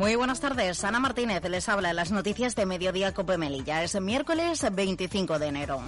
Muy buenas tardes. Ana Martínez les habla en las noticias de Mediodía Cope Melilla. Es miércoles 25 de enero.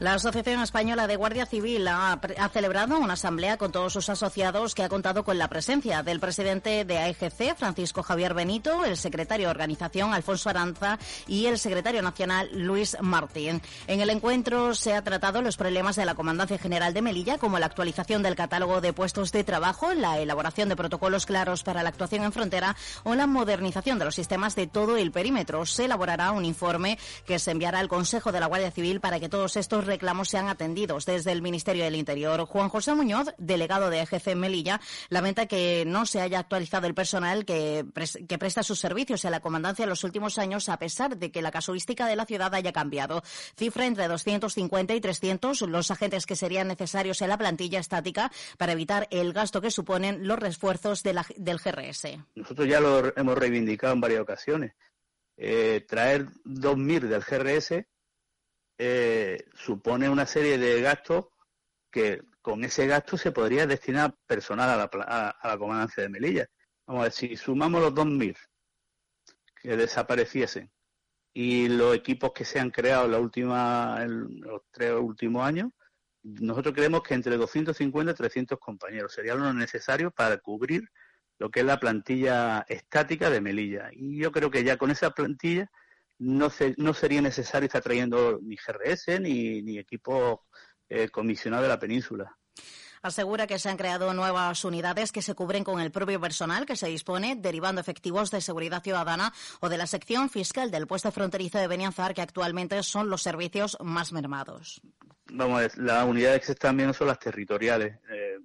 La Asociación Española de Guardia Civil ha, ha, celebrado una asamblea con todos sus asociados que ha contado con la presencia del presidente de AEGC, Francisco Javier Benito, el secretario de organización, Alfonso Aranza, y el secretario nacional, Luis Martín. En el encuentro se ha tratado los problemas de la Comandancia General de Melilla, como la actualización del catálogo de puestos de trabajo, la elaboración de protocolos claros para la actuación en frontera o la modernización de los sistemas de todo el perímetro. Se elaborará un informe que se enviará al Consejo de la Guardia Civil para que todos estos reclamos sean atendidos desde el Ministerio del Interior. Juan José Muñoz, delegado de EGC en Melilla, lamenta que no se haya actualizado el personal que, que presta sus servicios a la comandancia en los últimos años, a pesar de que la casuística de la ciudad haya cambiado. Cifra entre 250 y 300 los agentes que serían necesarios en la plantilla estática para evitar el gasto que suponen los refuerzos de la, del GRS. Nosotros ya lo hemos reivindicado en varias ocasiones. Eh, traer 2.000 del GRS eh, supone una serie de gastos que con ese gasto se podría destinar personal a la, a, la comandancia de Melilla. Vamos a ver, si sumamos los 2.000 que desapareciesen y los equipos que se han creado en, la última, en los tres últimos años, nosotros creemos que entre 250 y 300 compañeros sería lo necesario para cubrir lo que es la plantilla estática de Melilla. Y yo creo que ya con esa plantilla no, se, no sería necesario estar trayendo ni GRS ni, ni equipo eh, comisionado de la península. Asegura que se han creado nuevas unidades que se cubren con el propio personal que se dispone, derivando efectivos de seguridad ciudadana o de la sección fiscal del puesto fronterizo de Benianzar, que actualmente son los servicios más mermados. Vamos a ver, las unidades que se están viendo son las territoriales. Eh,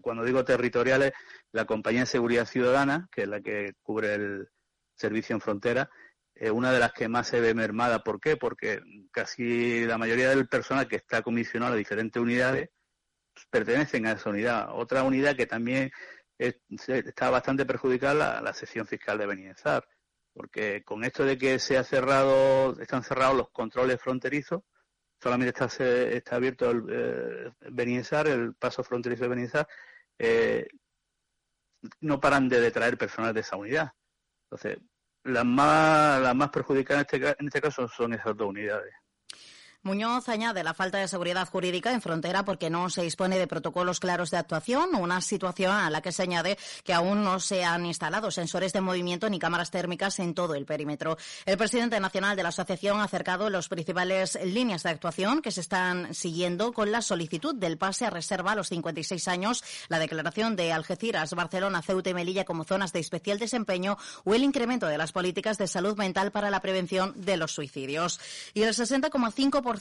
cuando digo territoriales, la compañía de seguridad ciudadana, que es la que cubre el servicio en frontera, eh, una de las que más se ve mermada. ¿Por qué? Porque casi la mayoría del personal que está comisionado a diferentes unidades pertenecen a esa unidad. Otra unidad que también es, está bastante perjudicada, la, la sección fiscal de Benizar, porque con esto de que se ha cerrado, están cerrados los controles fronterizos, solamente está, abierto el eh, el paso fronterizo de Benizar, eh, no paran de detraer personal de esa unidad. Entonces, las más, las más perjudicadas en este, en este caso son esas dos unidades. Muñoz añade la falta de seguridad jurídica en frontera porque no se dispone de protocolos claros de actuación, una situación a la que se añade que aún no se han instalado sensores de movimiento ni cámaras térmicas en todo el perímetro. El presidente nacional de la asociación ha acercado las principales líneas de actuación que se están siguiendo con la solicitud del pase a reserva a los 56 años, la declaración de Algeciras, Barcelona, Ceuta y Melilla como zonas de especial desempeño o el incremento de las políticas de salud mental para la prevención de los suicidios. Y el 60,5%